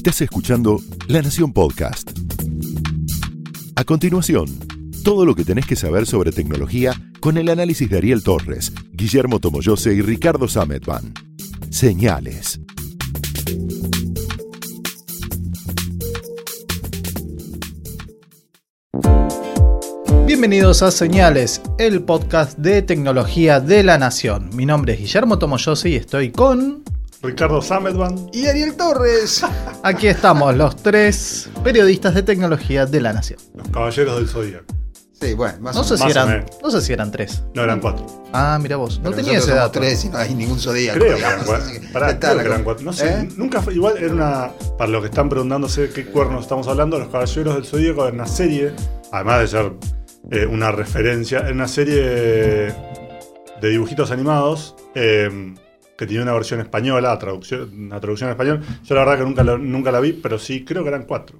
Estás escuchando La Nación Podcast. A continuación, todo lo que tenés que saber sobre tecnología con el análisis de Ariel Torres, Guillermo Tomoyose y Ricardo Sametban. Señales. Bienvenidos a Señales, el podcast de tecnología de la Nación. Mi nombre es Guillermo Tomoyose y estoy con... Ricardo Sametban. Y Ariel Torres. Aquí estamos los tres periodistas de tecnología de la Nación. Los caballeros del Zodíaco. Sí, bueno, más No o sé, menos. si Más o eran, menos. no sé si eran tres. No, eran cuatro. Ah, mira vos, no Pero tenía ese dato. tres y no hay ningún zodíaco. Creo que eran cuatro. Pará, creo que eran cuatro. No sé, ¿Eh? nunca fue. Igual era una. Para los que están preguntándose qué cuernos estamos hablando, Los Caballeros del Zodíaco era una serie, además de ser eh, una referencia, era una serie de dibujitos animados. eh, que tenía una versión española, traducción, una traducción en español. Yo la verdad que nunca la, nunca la vi, pero sí creo que eran cuatro.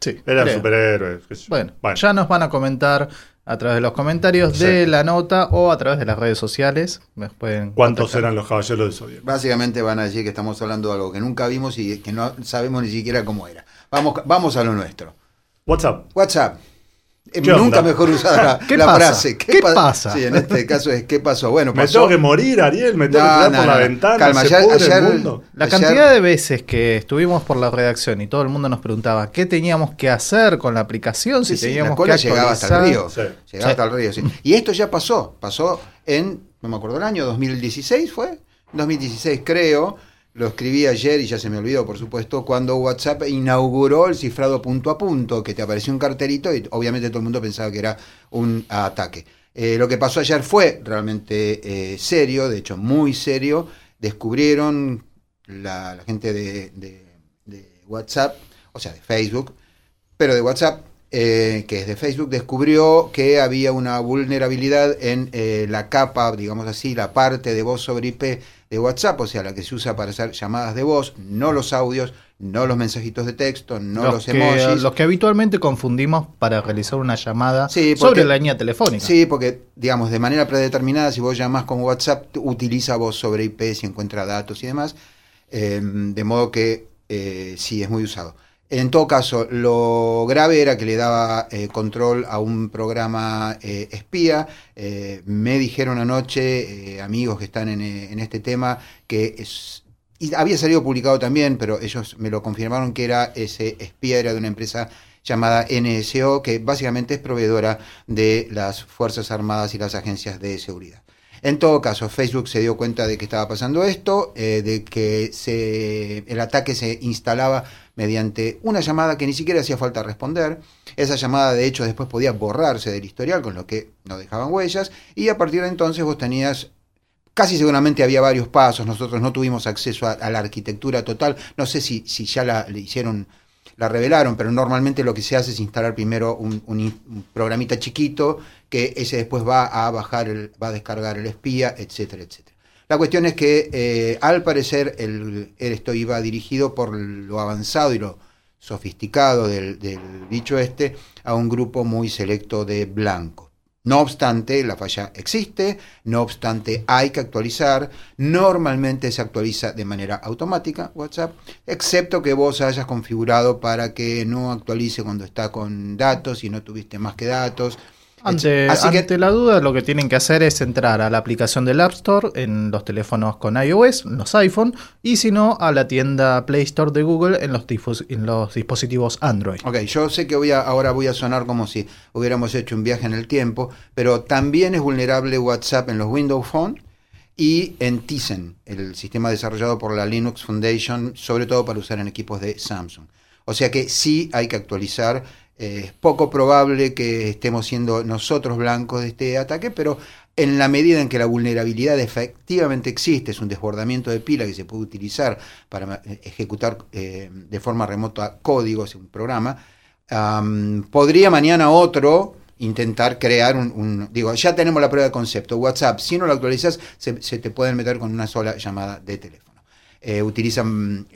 Sí, Eran creo. superhéroes. qué sé yo. Bueno, ya nos van a comentar a través de los comentarios Sí. de la nota o a través de las redes sociales. Nos pueden ¿Cuántos contactar. eran los Caballeros del Zodíaco? Básicamente van a decir que estamos hablando de algo que nunca vimos y que no sabemos ni siquiera cómo era. Vamos, vamos a lo nuestro. WhatsApp. WhatsApp. Eh, ¿Qué Nunca onda? mejor usada la, ¿Qué la pasa? frase. ¿Qué pa- pasa? Sí, en este caso es ¿qué pasó? Bueno, Me tengo que morir, Ariel, me tengo No, que tirar no, por la no. ventana, Calma, se ayer- el mundo. La Ayer- cantidad de veces que estuvimos por la redacción y todo el mundo nos preguntaba qué teníamos que hacer con la aplicación, si Sí, la teníamos cola que llegaba hasta el río. Llegaba Sí. hasta el río, sí. Y esto ya pasó. Pasó en, no me acuerdo el año, 2016 fue. 2016 creo. Lo escribí ayer y ya se me olvidó, por supuesto, cuando WhatsApp inauguró el cifrado punto a punto, que te apareció un cartelito y obviamente todo el mundo pensaba que era un ataque. Eh, lo que pasó ayer fue realmente eh, serio, de hecho muy serio. Descubrieron la, gente de, WhatsApp, o sea, de Facebook, pero de WhatsApp, eh, que es de Facebook, descubrió que había una vulnerabilidad en la capa, digamos así, la parte de voz sobre IP de WhatsApp, o sea, la que se usa para hacer llamadas de voz, no los audios, no los mensajitos de texto, no los, que, emojis. los que habitualmente confundimos para realizar una llamada Sí, sobre la línea telefónica. Sí, porque, digamos, de manera predeterminada, si vos llamás con WhatsApp, utiliza voz sobre IP si encuentra datos y demás, eh, de modo que eh, sí, es muy usado. En todo caso, lo grave era que le daba eh, control a un programa eh, espía. Eh, me dijeron anoche, eh, amigos que están en, en este tema, que es, y había salido publicado también, pero ellos me lo confirmaron que era ese espía, era de una empresa llamada NSO, que básicamente es proveedora de las Fuerzas Armadas y las agencias de seguridad. En todo caso, Facebook se dio cuenta de que estaba pasando esto, eh, de que el ataque se instalaba mediante una llamada que ni siquiera hacía falta responder. Esa llamada, de hecho, después podía borrarse del historial, con lo que no dejaban huellas, y a partir de entonces vos tenías Casi seguramente había varios pasos, nosotros no tuvimos acceso a, la arquitectura total, no sé si, ya la hicieron, la revelaron, pero normalmente lo que se hace es instalar primero un, un programita chiquito que ese después va a bajar, el, va a descargar el espía, etcétera, etcétera. La cuestión es que eh, al parecer el, esto iba dirigido por lo avanzado y lo sofisticado del, del bicho este a un grupo muy selecto de blancos. No obstante, la falla existe, no obstante, hay que actualizar. Normalmente se actualiza de manera automática WhatsApp, excepto que vos hayas configurado para que no actualice cuando está con datos y no tuviste más que datos. Ante, Así ante que la duda, lo que tienen que hacer es entrar a la aplicación del App Store en los teléfonos con iOS, en los iPhone, y si no, a la tienda Play Store de Google en los, difus- en los dispositivos Android. Ok, yo sé que voy a, ahora voy a sonar como si hubiéramos hecho un viaje en el tiempo, pero también es vulnerable WhatsApp en los Windows Phone y en Tizen, el sistema desarrollado por la Linux Foundation, sobre todo para usar en equipos de Samsung. O sea que sí hay que actualizar. Eh, Es poco probable que estemos siendo nosotros blancos de este ataque, pero en la medida en que la vulnerabilidad efectivamente existe, es un desbordamiento de pila que se puede utilizar para eh, ejecutar eh, de forma remota códigos en un programa, am, podría mañana otro intentar crear un, Digo, ya tenemos la prueba de concepto. WhatsApp, si no lo actualizas, se, te pueden meter con una sola llamada de teléfono. Utilizan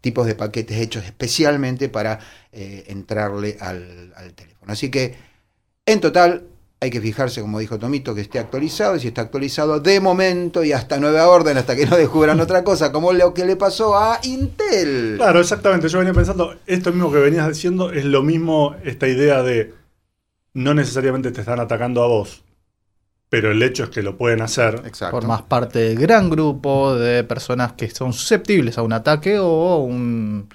tipos de paquetes hechos especialmente para eh, entrarle al teléfono. Así que, en total, hay que fijarse, como dijo Tomito, que esté actualizado, y si está actualizado de momento y hasta nueva orden, hasta que no descubran otra cosa, como lo que le pasó a Intel. Claro, exactamente. Yo venía pensando, esto mismo que venías diciendo es lo mismo, esta idea de no necesariamente te están atacando a vos, pero el hecho es que lo pueden hacer. Exacto. Formás parte del gran grupo de personas que son susceptibles a un ataque o un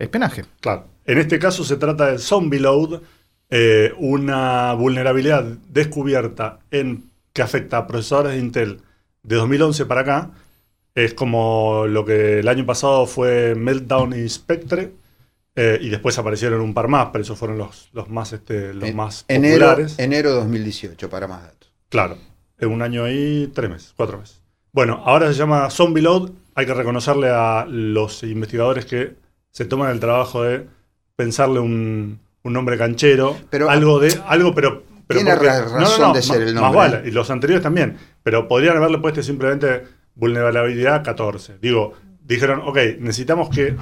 espionaje. Claro. En este caso se trata de Zombie Load, eh, una vulnerabilidad descubierta en que afecta a procesadores de Intel de 2011 para acá. Es como lo que el año pasado fue Meltdown y Spectre. eh, y después aparecieron un par más, pero esos fueron los, los más, este, los En- más enero, populares. enero 2018, para más datos. Claro, en un año y tres meses, cuatro meses. Bueno, ahora se llama Zombie Load. Hay que reconocerle a los investigadores que se toman el trabajo de pensarle un, un nombre canchero. Pero- algo de. Algo, pero. pero Tiene porque- ra- razón de ser el Más nombre, vale, ¿eh? y los anteriores también. Pero podrían haberle puesto simplemente vulnerabilidad 14. Digo, dijeron, ok, necesitamos que.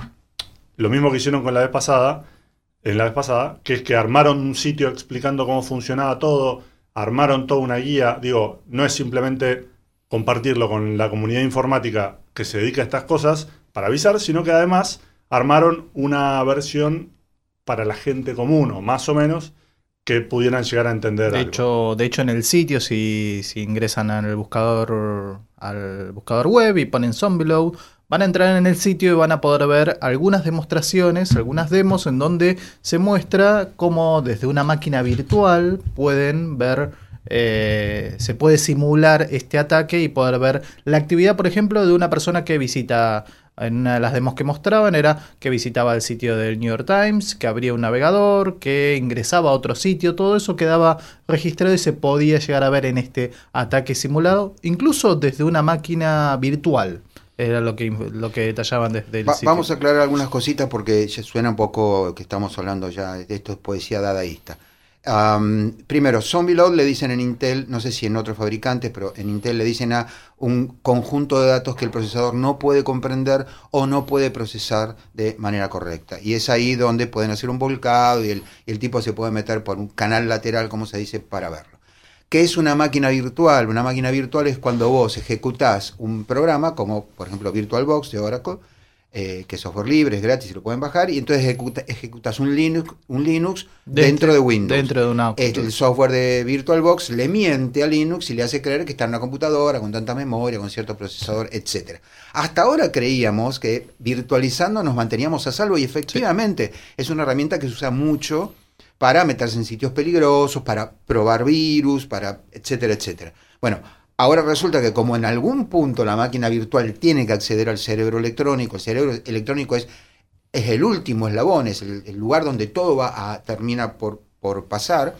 Lo mismo que hicieron con la vez pasada, en la vez pasada, que es que armaron un sitio explicando cómo funcionaba todo, armaron toda una guía. Digo, no es simplemente compartirlo con la comunidad informática que se dedica a estas cosas para avisar, sino que además armaron una versión para la gente común, o más o menos, que pudieran llegar a entender De algo. hecho, de hecho, en el sitio, si, si ingresan al buscador, al buscador web y ponen Zombieload, van a entrar en el sitio y van a poder ver algunas demostraciones, algunas demos en donde se muestra cómo desde una máquina virtual pueden ver, eh, se puede simular este ataque y poder ver la actividad, por ejemplo, de una persona que visita en una de las demos que mostraban era que visitaba el sitio del New York Times, que abría un navegador, que ingresaba a otro sitio, todo eso quedaba registrado y se podía llegar a ver en este ataque simulado, incluso desde una máquina virtual. Era lo que, lo que detallaban desde el Va- sitio. vamos a aclarar algunas cositas porque ya suena un poco que estamos hablando ya de esto es poesía dadaísta. Primero, Zombie Load le dicen en Intel, no sé si en otros fabricantes, pero en Intel le dicen a un conjunto de datos que el procesador no puede comprender o no puede procesar de manera correcta. Y es ahí donde pueden hacer un volcado y el, y el tipo se puede meter por un canal lateral, como se dice, para verlo. ¿Qué es una máquina virtual? Una máquina virtual es cuando vos ejecutás un programa, como por ejemplo VirtualBox de Oracle, eh, que es software libre, es gratis lo pueden bajar, y entonces ejecuta- ejecutas un Linux, un Linux dentro, de Windows. Dentro de una. El software de VirtualBox le miente a Linux y le hace creer que está en una computadora con tanta memoria, con cierto procesador, etcétera. Hasta ahora creíamos que virtualizando nos manteníamos a salvo y efectivamente es una herramienta que se usa mucho para meterse en sitios peligrosos, para probar virus, para etcétera, etcétera. Bueno, ahora resulta que como en algún punto la máquina virtual tiene que acceder al cerebro electrónico, el cerebro electrónico es es el último eslabón, es el, lugar donde todo va a termina por, por pasar.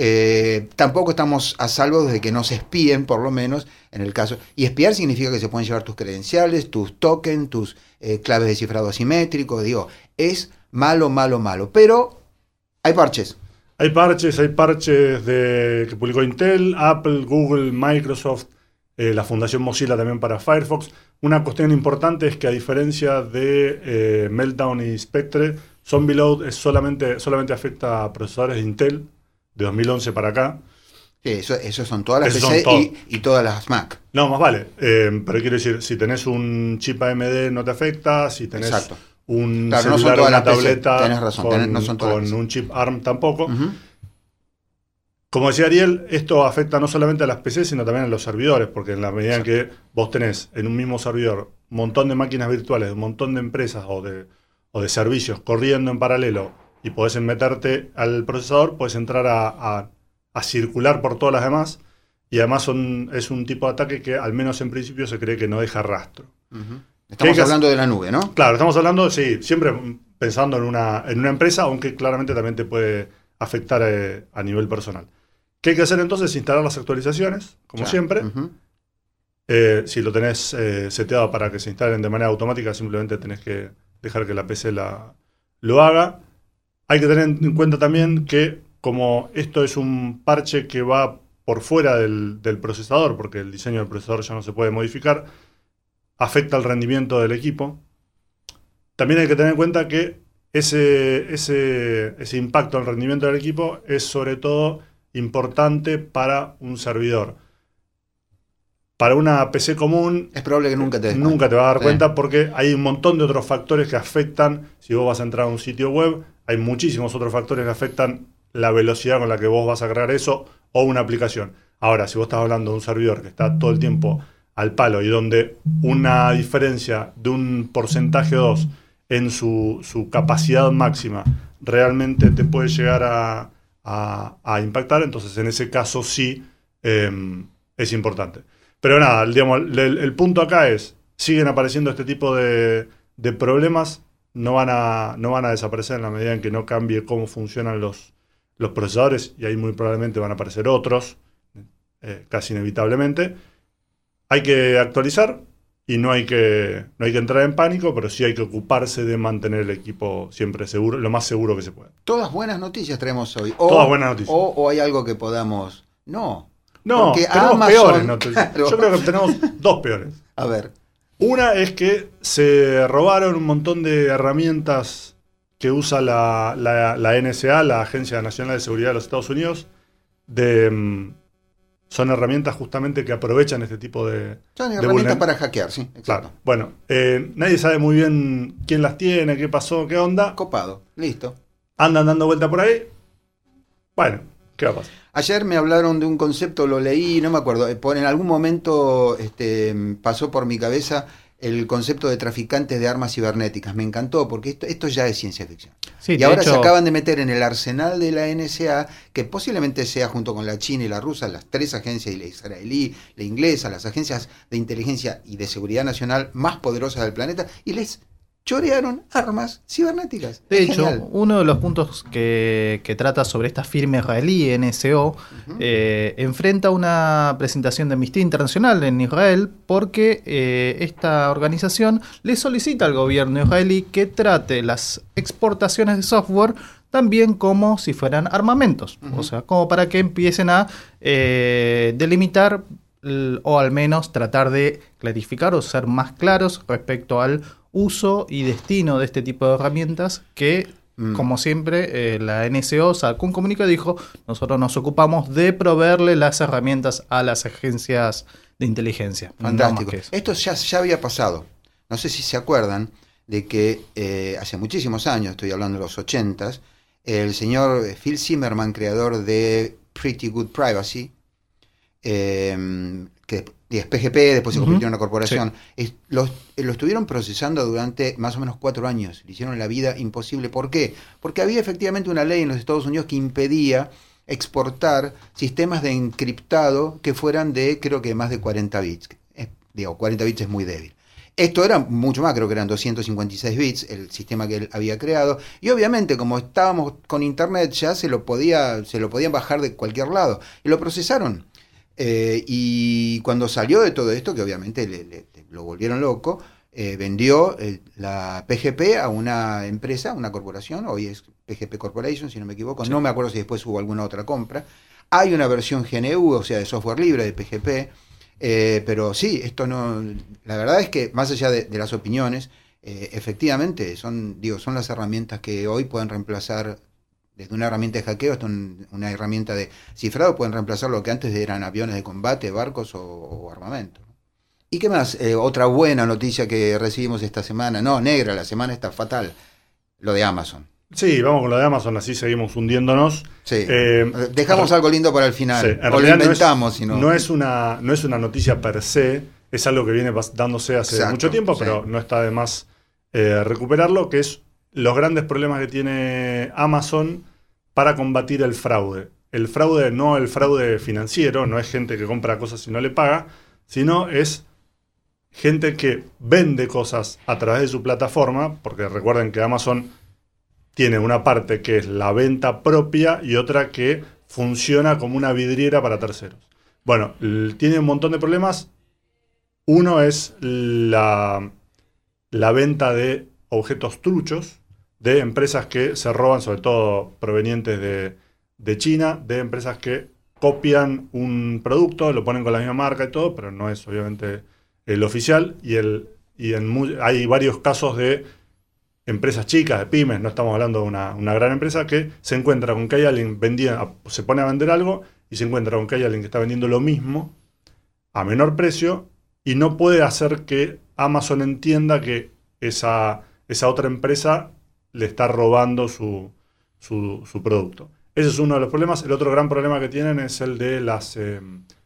Eh, tampoco estamos a salvo de que nos espíen, por lo menos, en el caso. Y espiar significa que se pueden llevar tus credenciales, tus tokens, tus eh, claves de cifrado asimétrico. Digo, es malo, malo, malo. Pero hay parches. Hay parches, hay parches de, que publicó Intel, Apple, Google, Microsoft, eh, la Fundación Mozilla también para Firefox. Una cuestión importante es que a diferencia de eh, Meltdown y Spectre, Zombie Load es solamente, solamente afecta a procesadores de Intel de 2011 para acá. Sí, eso, eso son todas las Esos PC y todas las Mac. No, más vale. Eh, pero quiero decir, si tenés un chip AMD no te afecta, si tenés Exacto. Un Claro, no son celular o todas una las tableta tenés razón, con, tenés- no son todas las con PC. un chip ARM tampoco. Como decía Ariel, esto afecta no solamente a las PC, sino también a los servidores, porque en la medida en que vos tenés en un mismo servidor un montón de máquinas virtuales, un montón de empresas o de, o de servicios corriendo en paralelo y podés meterte al procesador, podés entrar a, a- a circular por todas las demás. Y además son, es un tipo de ataque que al menos en principio se cree que no deja rastro. Estamos hablando de la nube, ¿no? Claro, estamos hablando, sí, siempre pensando en una, en una empresa, aunque claramente también te puede afectar eh, a nivel personal. ¿Qué hay que hacer entonces? Instalar las actualizaciones, como Claro. siempre. Eh, si lo tenés eh, seteado para que se instalen de manera automática, simplemente tenés que dejar que la PC la, lo haga. Hay que tener en cuenta también que como esto es un parche que va por fuera del, del procesador, porque el diseño del procesador ya no se puede modificar, afecta el rendimiento del equipo. También hay que tener en cuenta que ese, ese, ese impacto el rendimiento del equipo es sobre todo importante para un servidor. Para una PC común, Es probable que nunca te des nunca cuenta. te vas a dar Sí. cuenta porque hay un montón de otros factores que afectan, si vos vas a entrar a un sitio web, hay muchísimos otros factores que afectan la velocidad con la que vos vas a crear eso o una aplicación. Ahora, si vos estás hablando de un servidor que está todo el tiempo al palo y donde una diferencia de un porcentaje o dos en su, su capacidad máxima realmente te puede llegar a, a- impactar, entonces en ese caso sí eh, es importante. Pero nada, el, digamos, el punto acá es, siguen apareciendo este tipo de, de problemas, no van, a, no van a desaparecer en la medida en que no cambie cómo funcionan los, los procesadores y ahí muy probablemente van a aparecer otros, eh, casi inevitablemente. Hay que actualizar y no hay que, no hay que entrar en pánico, pero sí hay que ocuparse de mantener el equipo siempre seguro, lo más seguro que se pueda. Todas buenas noticias traemos hoy. O, Todas buenas noticias. O, o hay algo que podamos. No. No, tenemos Amazon- peores noticias. Claro. Yo creo que tenemos dos peores. A ver. Una es que se robaron un montón de herramientas que usa la, la- la NSA, la Agencia Nacional de Seguridad de los Estados Unidos. De, mm, son herramientas justamente que aprovechan este tipo de... Son de herramientas para hackear, sí. Exacto. Claro. Bueno, eh, nadie sabe muy bien quién las tiene, qué pasó, qué onda. Copado. Listo. Andan dando vuelta por ahí. Bueno, ¿qué va a pasar? Ayer me hablaron de un concepto, lo leí, no me acuerdo. eh, por- En algún momento este, pasó por mi cabeza el concepto de traficantes de armas cibernéticas. Me encantó porque esto, esto ya es ciencia ficción. Sí, y ahora hecho, se acaban de meter en el arsenal de la NSA, que posiblemente sea junto con la China y la rusa, las tres agencias, y la israelí, la inglesa, las agencias de inteligencia y de seguridad nacional más poderosas del planeta, y les chorearon armas cibernéticas. De Es hecho, genial. uno de los puntos que, que trata sobre esta firma israelí, NSO, eh, enfrenta una presentación de Amnistía Internacional en Israel porque eh, esta organización le solicita al gobierno israelí que trate las exportaciones de software también como si fueran armamentos, o sea, como para que empiecen a eh, delimitar o al menos tratar de clarificar o ser más claros respecto al uso y destino de este tipo de herramientas que, Mm. como siempre, eh, la NSO sacó un comunicado y dijo, nosotros nos ocupamos de proveerle las herramientas a las agencias de inteligencia. Fantástico. Esto ya, ya había pasado. No sé si se acuerdan de que eh, hace muchísimos años, estoy hablando de los 80s, el señor Phil Zimmerman, creador de Pretty Good Privacy, eh, que es PGP, después se convirtió en una corporación, es- eh, lo estuvieron procesando durante más o menos cuatro años. Le hicieron la vida imposible. ¿Por qué? Porque había efectivamente una ley en los Estados Unidos que impedía exportar sistemas de encriptado que fueran de, creo que más de 40 bits. Eh, digo, 40 bits es muy débil. Esto era mucho más, creo que eran 256 bits, el sistema que él había creado. Y obviamente, como estábamos con internet, ya se lo, podía, se lo podían bajar de cualquier lado. Y lo procesaron. Eh, y cuando salió de todo esto, que obviamente le, le- le- lo volvieron loco, eh, vendió eh, la PGP a una empresa, una corporación, hoy es PGP Corporation, si no me equivoco, no me acuerdo si después hubo alguna otra compra. Hay una versión GNU, o sea, de software libre de PGP, eh, pero sí, esto no. La verdad es que, más allá de, de las opiniones, efectivamente son, digo, son las herramientas que hoy pueden reemplazar, desde una herramienta de hackeo hasta un- una herramienta de cifrado, pueden reemplazar lo que antes eran aviones de combate, barcos o, o armamento. ¿Y qué más? Eh, otra buena noticia que recibimos esta semana, no, negra, la semana está fatal, lo de Amazon. Sí, vamos con lo de Amazon, así seguimos hundiéndonos. Sí. Eh, Dejamos algo lindo para el final. Sí, en o lo no es- no. una no es una noticia per se, es algo que viene dándose hace Exacto, mucho tiempo, sí. pero no está de más eh, recuperarlo, que es los grandes problemas que tiene Amazon para combatir el fraude. El fraude no el fraude financiero, no es gente que compra cosas y no le paga, sino es gente que vende cosas a través de su plataforma, porque recuerden que Amazon tiene una parte que es la venta propia y otra que funciona como una vidriera para terceros. Bueno, tiene un montón de problemas. Uno es la, la venta de objetos truchos de empresas que se roban, sobre todo provenientes de, de China, de empresas que copian un producto, lo ponen con la misma marca y todo, pero no es obviamente el oficial. Y, el, y hay varios casos de empresas chicas, de pymes, no estamos hablando de una, una gran empresa, que se encuentra con que hay alguien vendía, se pone a vender algo y se encuentra con que hay alguien que está vendiendo lo mismo a menor precio y no puede hacer que Amazon entienda que esa, esa otra empresa le está robando su, su, su producto. Ese es uno de los problemas. El otro gran problema que tienen es el de las, eh,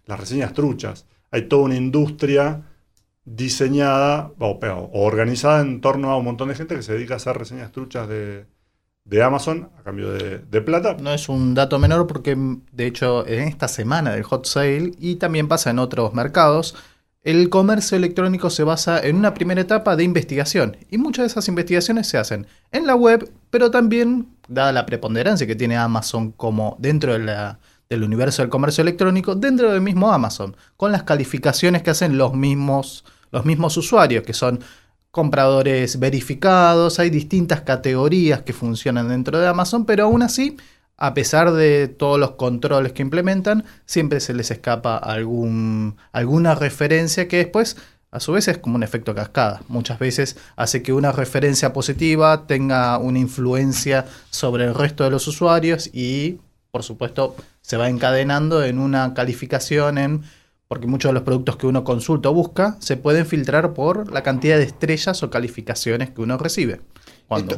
las reseñas truchas. Hay toda una industria diseñada o, o, organizada en torno a un montón de gente que se dedica a hacer reseñas truchas de, de Amazon a cambio de, de, plata. No es un dato menor porque de hecho en esta semana del hot sale y también pasa en otros mercados, el comercio electrónico se basa en una primera etapa de investigación y muchas de esas investigaciones se hacen en la web, pero también, dada la preponderancia que tiene Amazon como dentro del universo del comercio electrónico, dentro del mismo Amazon, con las calificaciones que hacen los mismos, los mismos usuarios, que son compradores verificados, hay distintas categorías que funcionan dentro de Amazon, pero aún así a pesar de todos los controles que implementan, siempre se les escapa algún, alguna referencia que después, a su vez, es como un efecto cascada. Muchas veces hace que una referencia positiva tenga una influencia sobre el resto de los usuarios y, por supuesto, se va encadenando en una calificación en porque muchos de los productos que uno consulta o busca se pueden filtrar por la cantidad de estrellas o calificaciones que uno recibe.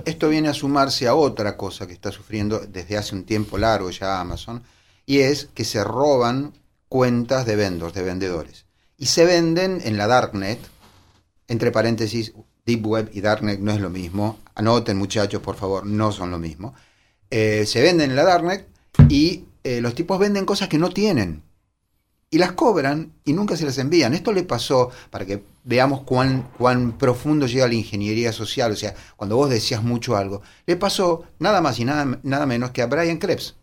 Esto, viene a sumarse a otra cosa que está sufriendo desde hace un tiempo largo ya Amazon, y es que se roban cuentas de vendors, de vendedores. Y se venden en la Darknet, entre paréntesis, Deep Web y Darknet no es lo mismo. Anoten muchachos, por favor, no son lo mismo. Eh, se venden en la Darknet y eh, los tipos venden cosas que no tienen y las cobran y nunca se las envían. Esto le pasó, para que veamos cuán, cuán profundo llega la ingeniería social, o sea, cuando vos decías mucho algo, le pasó nada más y nada, nada menos que a Brian Krebs.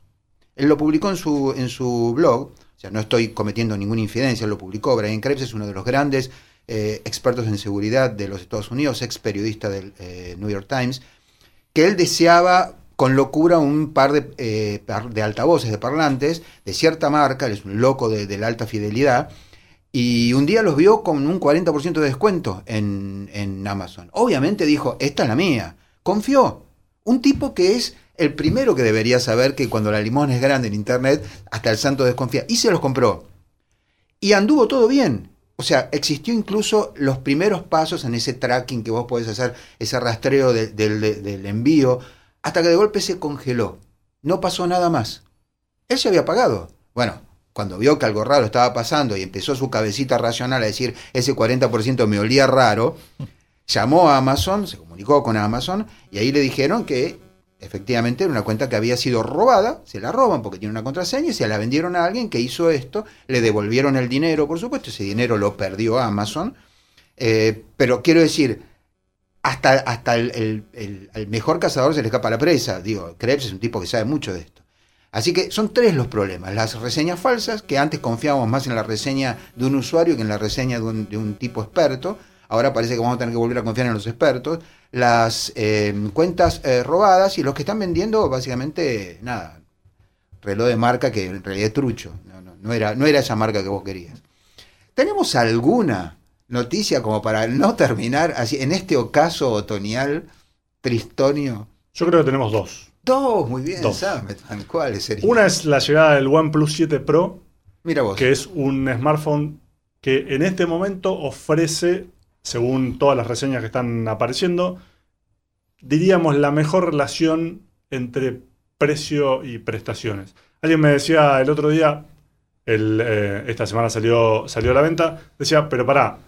Él lo publicó en su, en su blog, o sea, no estoy cometiendo ninguna infidencia, lo publicó. Brian Krebs es uno de los grandes eh, expertos en seguridad de los Estados Unidos, ex periodista del eh, New York Times, que él deseaba con locura un par de, eh, de, altavoces, de parlantes, de cierta marca, él es un loco de, la alta fidelidad, y un día los vio con un 40% de descuento en, en, Amazon. Obviamente dijo, esta es la mía. Confió. Un tipo que es el primero que debería saber que cuando la limón es grande en Internet, hasta el santo desconfía. Y se los compró. Y anduvo todo bien. O sea, existió incluso los primeros pasos en ese tracking que vos podés hacer, ese rastreo de, de, del envío hasta que de golpe se congeló. No pasó nada más. Él se había pagado. Bueno, cuando vio que algo raro estaba pasando y empezó su cabecita racional a decir, ese 40% me olía raro, llamó a Amazon, se comunicó con Amazon y ahí le dijeron que efectivamente era una cuenta que había sido robada, se la roban porque tiene una contraseña y se la vendieron a alguien que hizo esto, le devolvieron el dinero, por supuesto, ese dinero lo perdió Amazon, eh, pero quiero decir, hasta, hasta el, el, mejor cazador se le escapa la presa. Digo, Krebs es un tipo que sabe mucho de esto. Así que son tres los problemas. Las reseñas falsas, que antes confiábamos más en la reseña de un usuario que en la reseña de un, de un tipo experto. Ahora parece que vamos a tener que volver a confiar en los expertos. Las eh, cuentas eh, robadas y los que están vendiendo, básicamente, nada, reloj de marca que en realidad es trucho. No, no, no, era, no era esa marca que vos querías. ¿Tenemos alguna noticia como para no terminar así en este ocaso otoñal tristonio? Yo creo que tenemos dos. Dos, muy bien, Dos. ¿Cuáles serían? Una es la llegada del OnePlus 7 Pro, Mira vos. que es un smartphone que en este momento ofrece, según todas las reseñas que están apareciendo, diríamos la mejor relación entre precio y prestaciones. Alguien me decía el otro día, el, eh, esta semana salió, salió a la venta, decía, pero pará,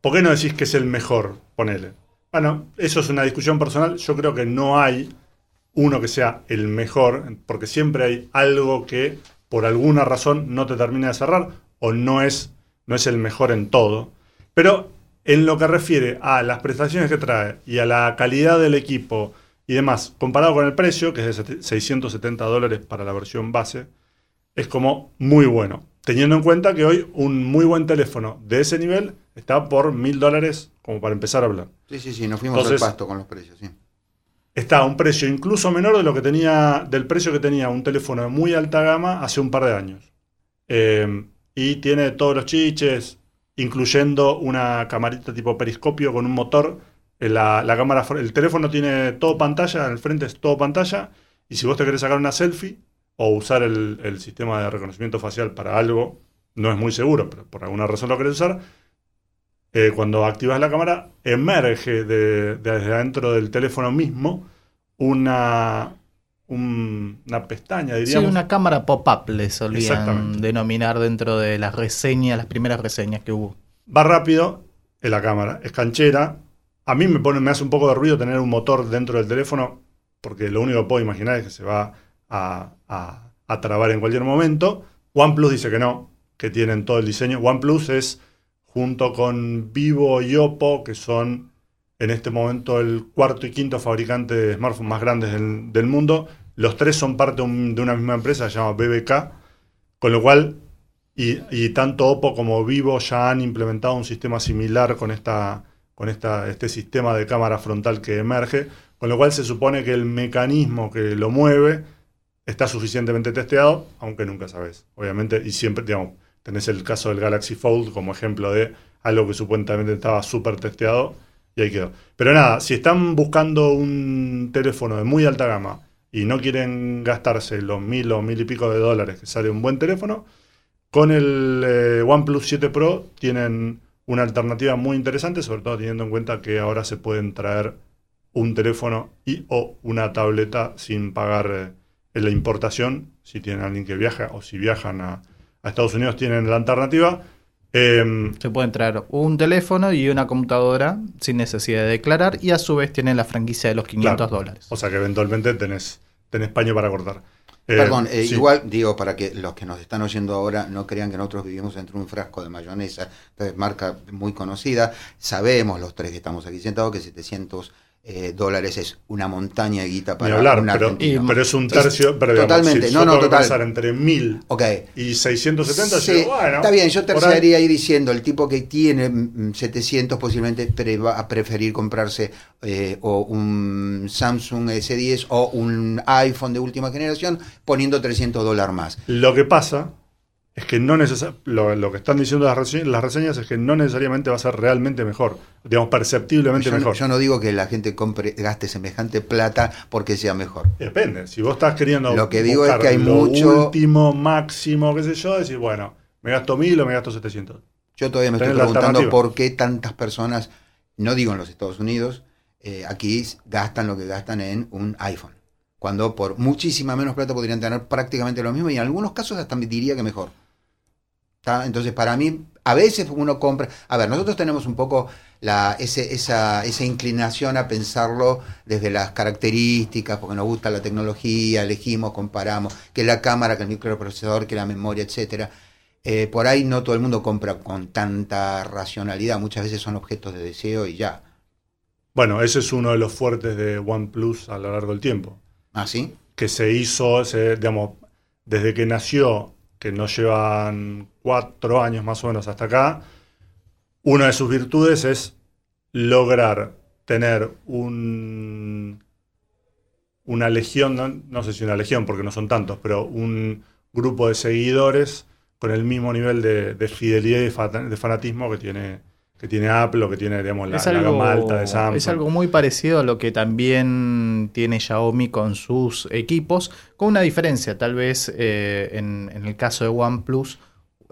¿por qué no decís que es el mejor? Ponele. Bueno, eso es una discusión personal. Yo creo que no hay uno que sea el mejor, porque siempre hay algo que por alguna razón no te termina de cerrar o no es, no es el mejor en todo. Pero en lo que refiere a las prestaciones que trae y a la calidad del equipo y demás, comparado con el precio, que es de 670 dólares para la versión base, es como muy bueno. Teniendo en cuenta que hoy un muy buen teléfono de ese nivel está por mil dólares como para empezar a hablar. Sí, sí, sí, nos fuimos Entonces, al pasto con los precios, sí. Está a un precio incluso menor de lo que tenía, del precio que tenía un teléfono de muy alta gama hace un par de años. Eh, y tiene todos los chiches, incluyendo una camarita tipo periscopio con un motor La, la cámara, el teléfono tiene todo pantalla, en el frente es todo pantalla, y si vos te querés sacar una selfie o usar el, el sistema de reconocimiento facial para algo, no es muy seguro, pero por alguna razón lo querés usar, eh, cuando activas la cámara, emerge de, de- desde adentro del teléfono mismo una, un- una pestaña, Sí, diríamos. una cámara pop-up le solían denominar dentro de las reseñas, las primeras reseñas que hubo. Va rápido en la cámara, es canchera. A mí me pone, me hace un poco de ruido tener un motor dentro del teléfono, porque lo único que puedo imaginar es que se va a, a- a trabar en cualquier momento. OnePlus dice que no, que tienen todo el diseño. OnePlus es junto con Vivo y Oppo, que son en este momento el cuarto y quinto fabricante de smartphones más grandes del, mundo. Los tres son parte de una misma empresa, se llama BBK, con lo cual, y, y tanto Oppo como Vivo ya han implementado un sistema similar con, esta, con esta, este sistema de cámara frontal que emerge, con lo cual se supone que el mecanismo que lo mueve está suficientemente testeado, aunque nunca sabes, obviamente, y siempre, digamos, tenés el caso del Galaxy Fold como ejemplo de algo que supuestamente estaba súper testeado y ahí quedó. Pero nada, si están buscando un teléfono de muy alta gama y no quieren gastarse los mil o mil y pico de dólares que sale un buen teléfono, con el eh, OnePlus 7 Pro tienen una alternativa muy interesante, sobre todo teniendo en cuenta que ahora se pueden traer un teléfono y o una tableta sin pagar eh, la importación, si tienen alguien que viaja o si viajan a, a Estados Unidos tienen la alternativa. Em, Se pueden traer un teléfono y una computadora sin necesidad de declarar y a su vez tienen la franquicia de los 500 Claro. dólares. o sea que eventualmente tenés, tenés paño para cortar. Eh, Perdón, eh, sí. igual digo para que los que nos están oyendo ahora no crean que nosotros vivimos entre un frasco de mayonesa, de marca muy conocida. Sabemos los tres que estamos aquí sentados que 700 eh, dólares es una montaña de guita para hablar, un pero, argentino. pero es un tercio. pero digamos, totalmente, si no, yo no, total. pensar entre 1000 Ok. y 670, yo Sí, digo, bueno. está bien, yo terciaría ahí diciendo, el tipo que tiene mm, 700 posiblemente pre- va a preferir comprarse eh, o un Samsung S10 o un iPhone de última generación poniendo 300 dólares más. Lo que pasa es que no. Lo, lo que están diciendo las, rese- las reseñas es que no necesariamente va a ser realmente mejor. Digamos, perceptiblemente Yo mejor. yo no digo que la gente compre, gaste semejante plata porque sea mejor. Depende. Si vos estás queriendo. Lo que digo es que hay lo mucho- último, máximo, qué sé yo, decir, bueno, me gasto 1000 o me gasto 700. Yo todavía me estoy preguntando por qué tantas personas, no digo en los Estados Unidos, eh, aquí gastan lo que gastan en un iPhone. Cuando por muchísima menos plata podrían tener prácticamente lo mismo y en algunos casos hasta me diría que mejor. ¿Tá? Entonces, para mí, a veces uno compra. A ver, nosotros tenemos un poco la, ese- esa, esa inclinación a pensarlo desde las características, porque nos gusta la tecnología, elegimos, comparamos, que la cámara, que el microprocesador, que la memoria, etcétera. Eh, por ahí no todo el mundo compra con tanta racionalidad, muchas veces son objetos de deseo y ya. Bueno, ese es uno de los fuertes de OnePlus a lo largo del tiempo. ¿Ah, sí? que se hizo, se- digamos, desde que nació, que nos llevan cuatro años más o menos hasta acá, una de sus virtudes es lograr tener un, una legión, no, no sé si una legión porque no son tantos, pero un grupo de seguidores con el mismo nivel de, de fidelidad y de fanatismo que tiene, que tiene Apple o que tiene digamos, la, es, la algo, gama alta de Samsung. es algo muy parecido a lo que también tiene Xiaomi con sus equipos, con una diferencia. Tal vez eh, en, en el caso de OnePlus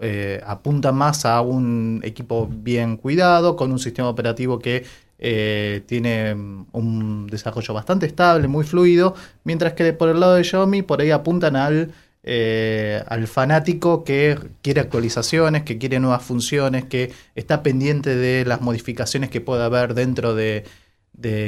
eh, apunta más a un equipo bien cuidado, con un sistema operativo que eh, tiene un desarrollo bastante estable, muy fluido, mientras que por el lado de Xiaomi por ahí apuntan al eh, al fanático que quiere actualizaciones, que quiere nuevas funciones, que está pendiente de las modificaciones que pueda haber dentro de,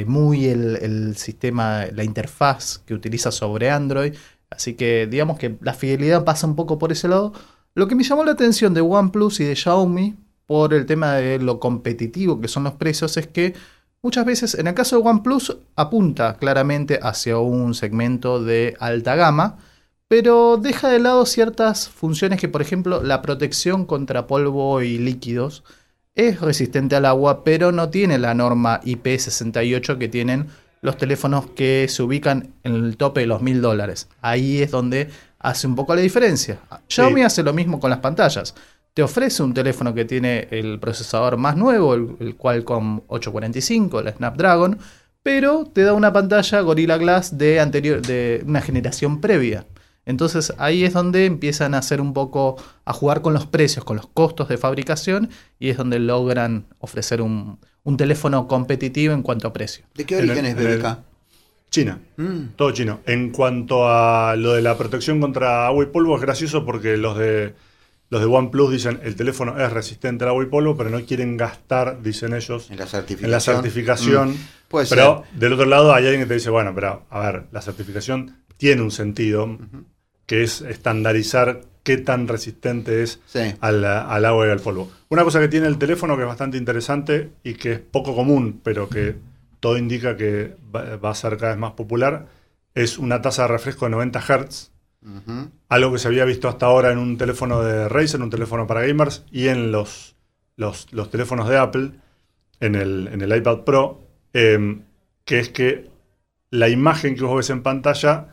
muy el, el sistema, la interfaz que utiliza sobre Android. Así que digamos que la fidelidad pasa un poco por ese lado. Lo que me llamó la atención de OnePlus y de Xiaomi por el tema de lo competitivo que son los precios es que muchas veces en el caso de OnePlus apunta claramente hacia un segmento de alta gama, pero deja de lado ciertas funciones que, por ejemplo, la protección contra polvo y líquidos es resistente al agua, pero no tiene la norma IP68 que tienen los teléfonos que se ubican en el tope de los mil dólares. Ahí es donde hace un poco la diferencia. Xiaomi hace lo mismo con las pantallas. te ofrece un teléfono que tiene el procesador más nuevo, el, el Qualcomm 845, el Snapdragon, pero te da una pantalla Gorilla Glass de, anterior, de una generación previa. Entonces ahí es donde empiezan a hacer un poco, a jugar con los precios, con los costos de fabricación, y es donde logran ofrecer un, un teléfono competitivo en cuanto a precio. ¿De qué origen es BBK? China. Mm. Todo chino. En cuanto a lo de la protección contra agua y polvo, es gracioso porque los de los de OnePlus dicen el teléfono es resistente al agua y polvo, pero no quieren gastar, dicen ellos, En la certificación. en la certificación. Mm. Puede pero ser. del otro lado hay alguien que te dice, bueno, pero a ver, la certificación tiene un sentido, que es estandarizar qué tan resistente es Sí. al, al agua y al polvo. Una cosa que tiene el teléfono que es bastante interesante y que es poco común, pero que todo indica que va, va a ser cada vez más popular, es una tasa de refresco de 90 Hz. Algo que se había visto hasta ahora en un teléfono de Razer, un teléfono para gamers, y en los, los, los teléfonos de Apple, en el, en el iPad Pro, eh, que es que la imagen que vos ves en pantalla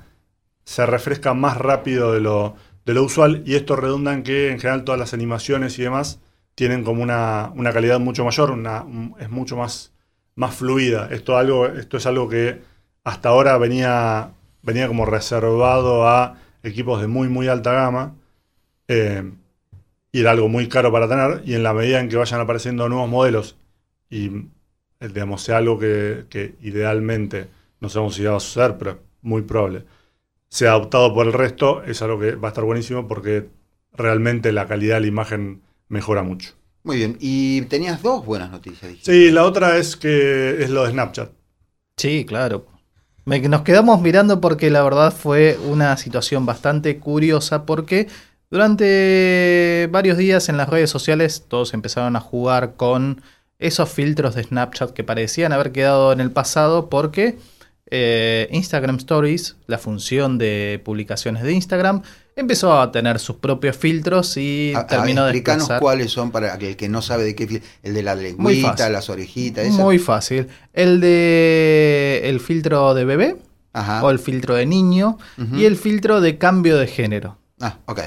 se refresca más rápido de lo, de lo usual, y esto redunda en que en general todas las animaciones y demás tienen como una, una calidad mucho mayor, una, un- es mucho más, más fluida. Esto, algo, esto es algo que hasta ahora venía, venía como reservado a equipos de muy, muy alta gama. eh, y era algo muy caro para tener. Y en la medida en que vayan apareciendo nuevos modelos y eh, digamos, sea algo que, que idealmente, no sabemos si va a suceder, pero es muy probable, sea adoptado por el resto, es algo que va a estar buenísimo porque realmente la calidad de la imagen mejora mucho. Muy bien. Y tenías dos buenas noticias. dijiste. Sí, la otra es que es lo de Snapchat. Sí, claro. Me- nos quedamos mirando porque la verdad fue una situación bastante curiosa porque durante varios días en las redes sociales todos empezaron a jugar con esos filtros de Snapchat que parecían haber quedado en el pasado porque eh, Instagram Stories, la función de publicaciones de Instagram, empezó a tener sus propios filtros y A- a- terminó de desplazar- cuáles son para el que no sabe de qué El de la lengüita, las orejitas, eso. Muy fácil. El de el filtro de bebé Ajá. o el filtro de niño y el filtro de cambio de género. Ah, ok.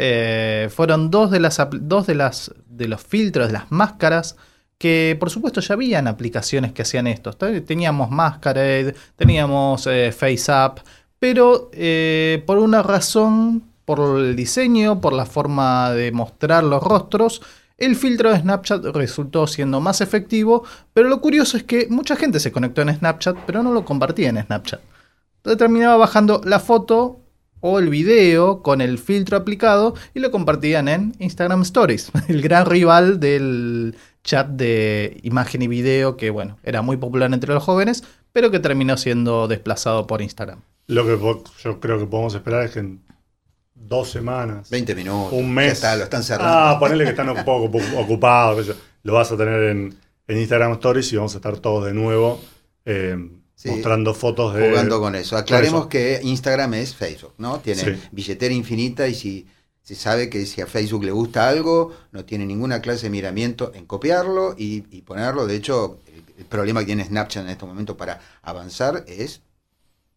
Eh, fueron dos de las dos de las de los filtros de las máscaras que por supuesto ya habían aplicaciones que hacían esto. Te- Teníamos Masquerade, teníamos eh, FaceApp, pero eh, por una razón, por el diseño, por la forma de mostrar los rostros, el filtro de Snapchat resultó siendo más efectivo, pero lo curioso es que mucha gente se conectó en Snapchat, pero no lo compartía en Snapchat. Entonces terminaba bajando la foto o el video con el filtro aplicado y lo compartían en Instagram Stories, el gran rival del chat de imagen y video que, bueno, era muy popular entre los jóvenes, pero que terminó siendo desplazado por Instagram. Lo que yo creo que podemos esperar es que en dos semanas, 20 minutos. un mes. Está, lo están cerrando. Ah, ponele que están un poco ocu- ocupados. Lo vas a tener en, en Instagram Stories y vamos a estar todos de nuevo eh, Sí. mostrando fotos de. jugando con eso. Aclaremos eso. que Instagram es Facebook, ¿no? Tiene Sí. billetera infinita y si se sabe que si a Facebook le gusta algo, no tiene ninguna clase de miramiento en copiarlo y, y ponerlo. De hecho, el, el problema que tiene Snapchat en este momento para avanzar es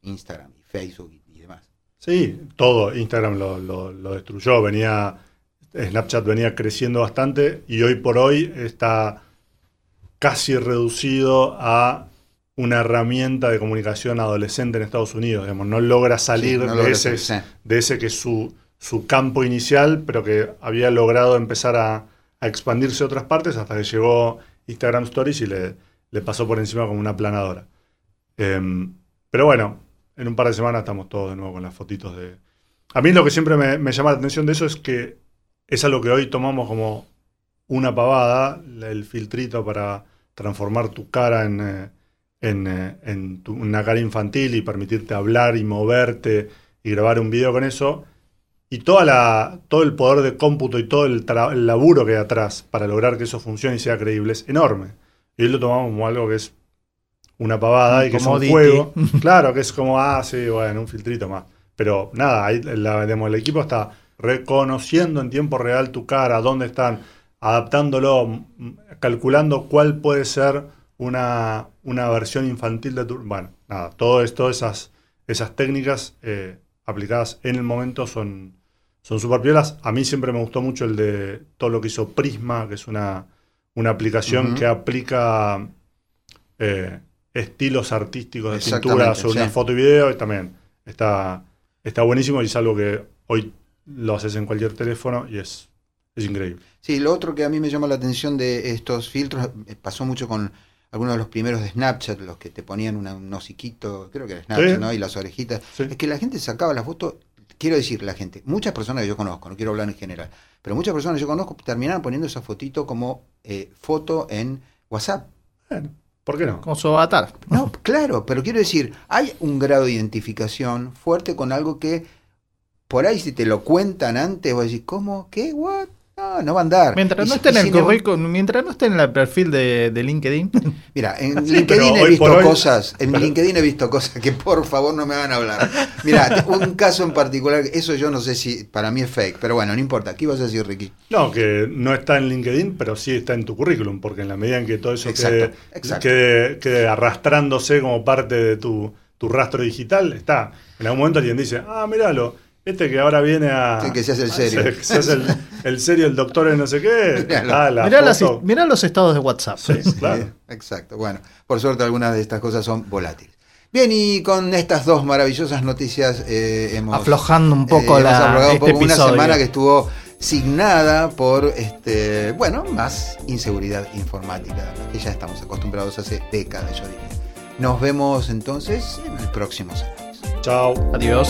Instagram y Facebook y, y demás. Sí, todo. Instagram lo, lo- lo destruyó. Venía. Snapchat venía creciendo bastante y hoy por hoy está casi reducido a una herramienta de comunicación adolescente en Estados Unidos. Digamos, no logra salir Sí, no de, logra ese, sí. de ese que su, su campo inicial, pero que había logrado empezar a, expandirse a otras partes hasta que llegó Instagram Stories y le, pasó por encima como una planadora. Em, pero bueno, en un par de semanas estamos todos de nuevo con las fotitos de... A mí lo que siempre me, llama la atención de eso es que es algo que hoy tomamos como una pavada, el filtrito para transformar tu cara en, eh, eh, una cara infantil y permitirte hablar y moverte y grabar un video con eso. Y toda la, todo el poder de cómputo y todo el, el laburo que hay atrás para lograr que eso funcione y sea creíble es enorme. Y hoy lo tomamos como algo que es una pavada y que es un juego. Claro, que es como, ah, sí, bueno, un filtrito más. Pero nada, ahí la- digamos, el equipo está reconociendo en tiempo real tu cara, dónde están, adaptándolo, calculando cuál puede ser una, una versión infantil de tu... Bueno, nada, todo esto, esas, esas técnicas eh, aplicadas en el momento son, son súper piolas. A mí siempre me gustó mucho el de todo lo que hizo Prisma, que es una, una aplicación que aplica eh, estilos artísticos de pintura sobre una foto y video y también está, está buenísimo y es algo que hoy lo haces en cualquier teléfono y es, es increíble. Sí, lo otro que a mí me llama la atención de estos filtros, eh, pasó mucho con algunos de los primeros de Snapchat, los que te ponían una- un hociquito, creo que era Snapchat, Sí. ¿no? Y las orejitas. Sí. Es que la gente sacaba la foto, quiero decir, la gente, muchas personas que yo conozco, no quiero hablar en general, pero muchas personas que yo conozco terminaban poniendo esa fotito como eh, foto en WhatsApp. Bueno, ¿Por qué no? Como su avatar. No, claro, pero quiero decir, hay un grado de identificación fuerte con algo que por ahí si te lo cuentan antes, vos decís, ¿cómo? ¿Qué? ¿What? No, no va a andar. Mientras Y no esté en el sin embargo- currículum, mientras no esté en el perfil de, de LinkedIn. Mira, en Sí, LinkedIn he visto hoy- cosas, en LinkedIn he visto cosas que por favor no me van a hablar. Mira, un caso en particular, eso yo no sé si para mí es fake, pero bueno, no importa. ¿Qué ibas a decir, Ricky? No, que no está en LinkedIn, pero sí está en tu currículum, porque en la medida en que todo eso Exacto, quede, exacto. quede- quede arrastrándose como parte de tu, tu rastro digital, está. En algún momento alguien dice, ah, míralo, este que ahora viene a... Sí, que se hace el serio. Se, se hace el, el serio, el doctor en no sé qué. Míralo. Ah, la mirá, las- foto. mirá los estados de WhatsApp. Sí, claro. Eh, Exacto. Bueno, por suerte algunas de estas cosas son volátiles. Bien, y con estas dos maravillosas noticias eh, hemos Aflojando un poco hemos la, aflojado un este poco una episodio. semana que estuvo signada por este, bueno, más inseguridad informática, que ya estamos acostumbrados hace décadas, yo diría. Nos vemos entonces en el próximo semana. Chao. Adiós.